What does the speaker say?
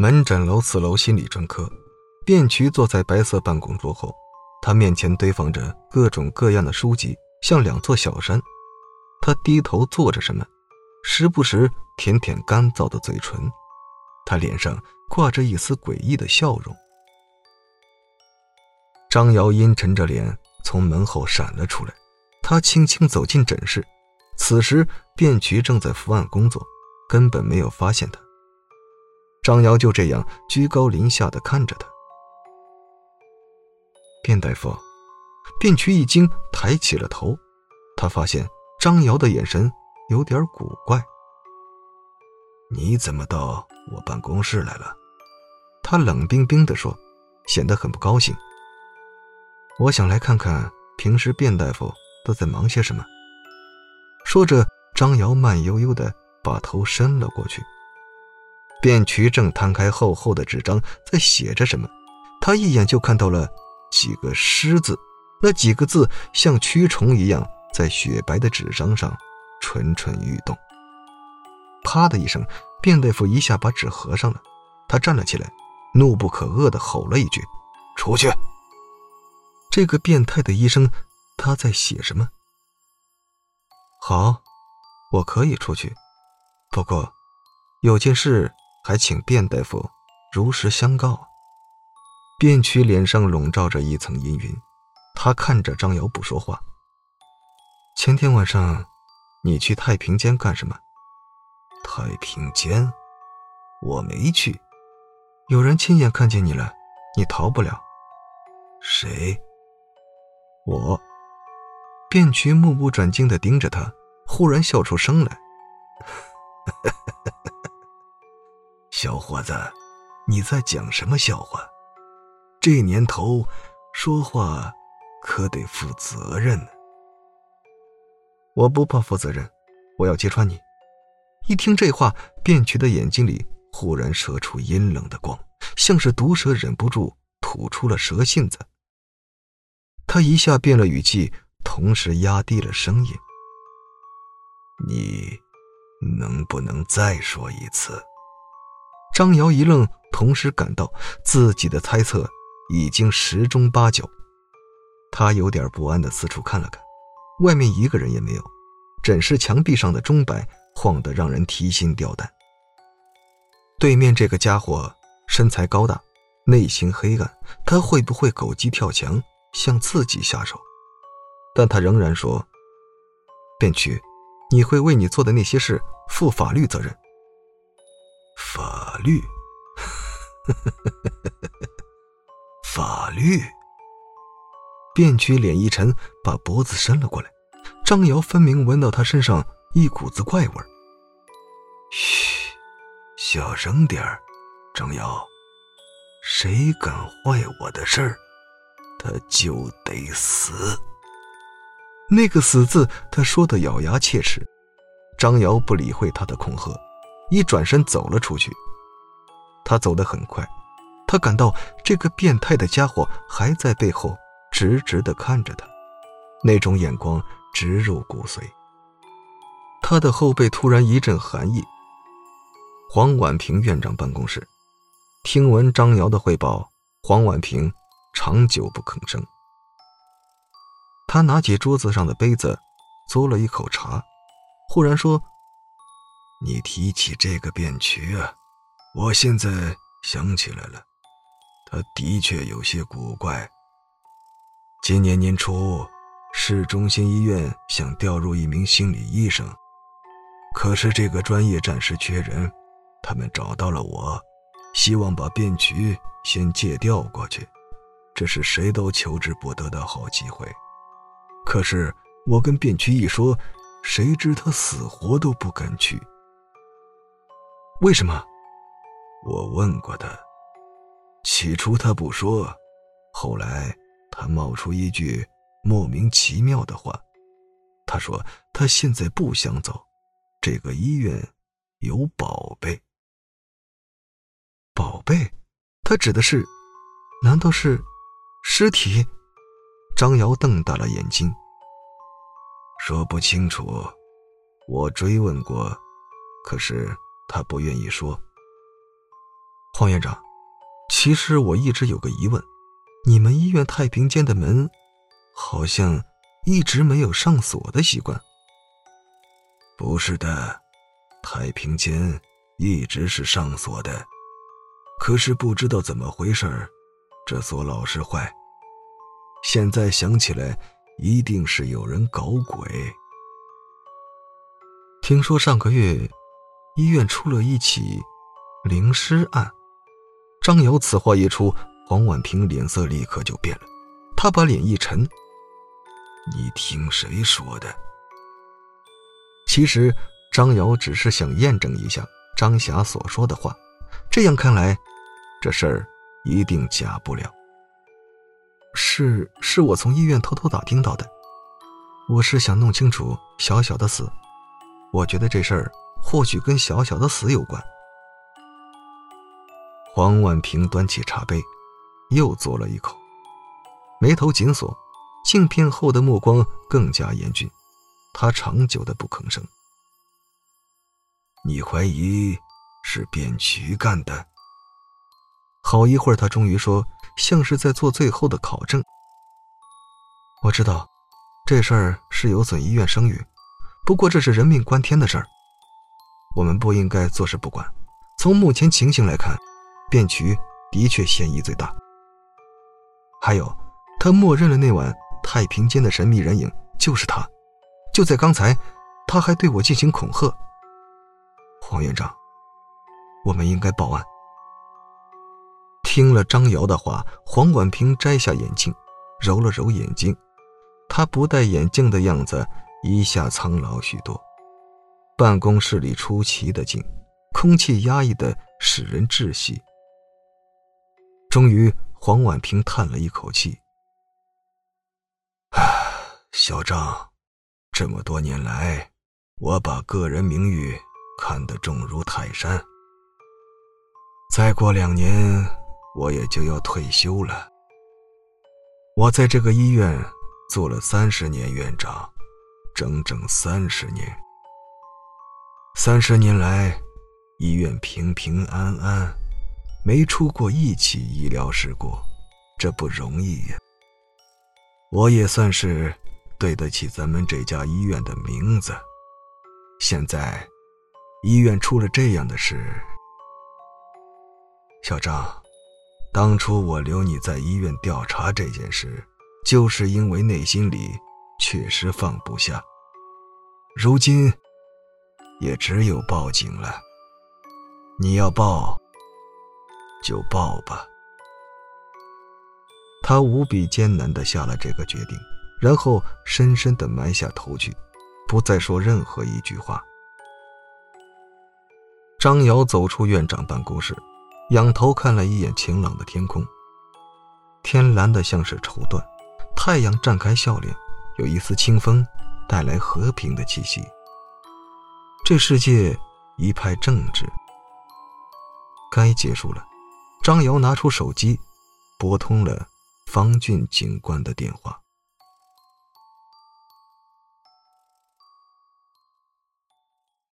门诊楼四楼心理专科，卞渠坐在白色办公桌后，他面前堆放着各种各样的书籍，像两座小山。他低头做着什么，时不时舔舔干燥的嘴唇，他脸上挂着一丝诡异的笑容。张瑶阴沉着脸从门后闪了出来，他轻轻走进诊室。此时，卞渠正在伏案工作，根本没有发现他。张瑶就这样居高临下的看着他。卞大夫，卞渠一惊，抬起了头，他发现张瑶的眼神有点古怪。你怎么到我办公室来了？他冷冰冰地说，显得很不高兴。我想来看看平时卞大夫都在忙些什么。说着，张瑶慢悠悠地把头伸了过去。卞渠正摊开厚厚的纸张，在写着什么。他一眼就看到了几个诗字，那几个字像蛆虫一样在雪白的纸张上蠢蠢欲动。啪的一声，卞大夫一下把纸合上了。他站了起来，怒不可遏地吼了一句：“出去！”这个变态的医生，他在写什么？好，我可以出去，不过有件事还请卞大夫如实相告。卞渠脸上笼罩着一层阴云，他看着张瑶不说话。前天晚上，你去太平间干什么？太平间，我没去。有人亲眼看见你了，你逃不了。谁？我，卞渠目不转睛的盯着他，忽然笑出声来：“小伙子，你在讲什么笑话？这年头，说话可得负责任呢。”我不怕负责任，我要揭穿你。一听这话，卞渠的眼睛里忽然射出阴冷的光，像是毒蛇忍不住吐出了蛇信子。他一下变了语气，同时压低了声音：“你能不能再说一次？”张瑶一愣，同时感到自己的猜测已经十中八九。他有点不安的四处看了看，外面一个人也没有。诊室墙壁上的钟摆晃得让人提心吊胆。对面这个家伙身材高大，内心黑暗，他会不会狗急跳墙？向自己下手，但他仍然说：“卞渠，你会为你做的那些事负法律责任。”律，法律。卞曲脸一沉，把脖子伸了过来。张瑶分明闻到他身上一股子怪味嘘，小声点儿，张瑶，谁敢坏我的事儿？他就得死。那个“死”字，他说的咬牙切齿。张瑶不理会他的恐吓，一转身走了出去。他走得很快，他感到这个变态的家伙还在背后直直地看着他，那种眼光直入骨髓。他的后背突然一阵寒意。黄婉平院长办公室，听闻张瑶的汇报，黄婉平。长久不吭声。他拿起桌子上的杯子，嘬了一口茶，忽然说：“你提起这个卞渠啊，我现在想起来了，他的确有些古怪。今年年初，市中心医院想调入一名心理医生，可是这个专业暂时缺人，他们找到了我，希望把卞渠先借调过去。”这是谁都求之不得的好机会，可是我跟卞渠一说，谁知他死活都不肯去。为什么？我问过他，起初他不说，后来他冒出一句莫名其妙的话，他说他现在不想走，这个医院有宝贝。宝贝，他指的是？难道是？尸体，张瑶瞪大了眼睛。说不清楚，我追问过，可是他不愿意说。黄院长，其实我一直有个疑问，你们医院太平间的门，好像一直没有上锁的习惯。不是的，太平间一直是上锁的，可是不知道怎么回事这锁老是坏。现在想起来，一定是有人搞鬼。听说上个月，医院出了一起灵尸案。张瑶此话一出，黄婉婷脸色立刻就变了，她把脸一沉：“你听谁说的？”其实，张瑶只是想验证一下张霞所说的话。这样看来，这事儿一定假不了。是，是我从医院偷偷打听到的。我是想弄清楚小小的死。我觉得这事儿或许跟小小的死有关。黄婉平端起茶杯，又嘬了一口，眉头紧锁，镜片后的目光更加严峻。他长久的不吭声。你怀疑是卞渠干的？好一会儿，他终于说，像是在做最后的考证。我知道，这事儿是有损医院声誉，不过这是人命关天的事儿，我们不应该坐视不管。从目前情形来看，卞渠的确嫌疑最大。还有，他默认了那晚太平间的神秘人影就是他。就在刚才，他还对我进行恐吓。黄院长，我们应该报案。听了张瑶的话，黄婉平摘下眼镜，揉了揉眼睛，他不戴眼镜的样子一下苍老许多。办公室里出奇的静，空气压抑的使人窒息。终于，黄婉平叹了一口气：“唉，小张。”这么多年来，我把个人名誉看得重如泰山。再过两年，我也就要退休了。我在这个医院做了三十年院长，整整三十年。三十年来，医院平平安安，没出过一起医疗事故，这不容易呀。我也算是。对得起咱们这家医院的名字。现在，医院出了这样的事，小张，当初我留你在医院调查这件事，就是因为内心里确实放不下。如今，也只有报警了。你要报，就报吧。他无比艰难的下了这个决定。然后深深的埋下头去，不再说任何一句话。张瑶走出院长办公室，仰头看了一眼晴朗的天空，天蓝的像是绸缎，太阳绽开笑脸，有一丝清风，带来和平的气息。这世界一派正直。该结束了。张瑶拿出手机，拨通了方俊警官的电话。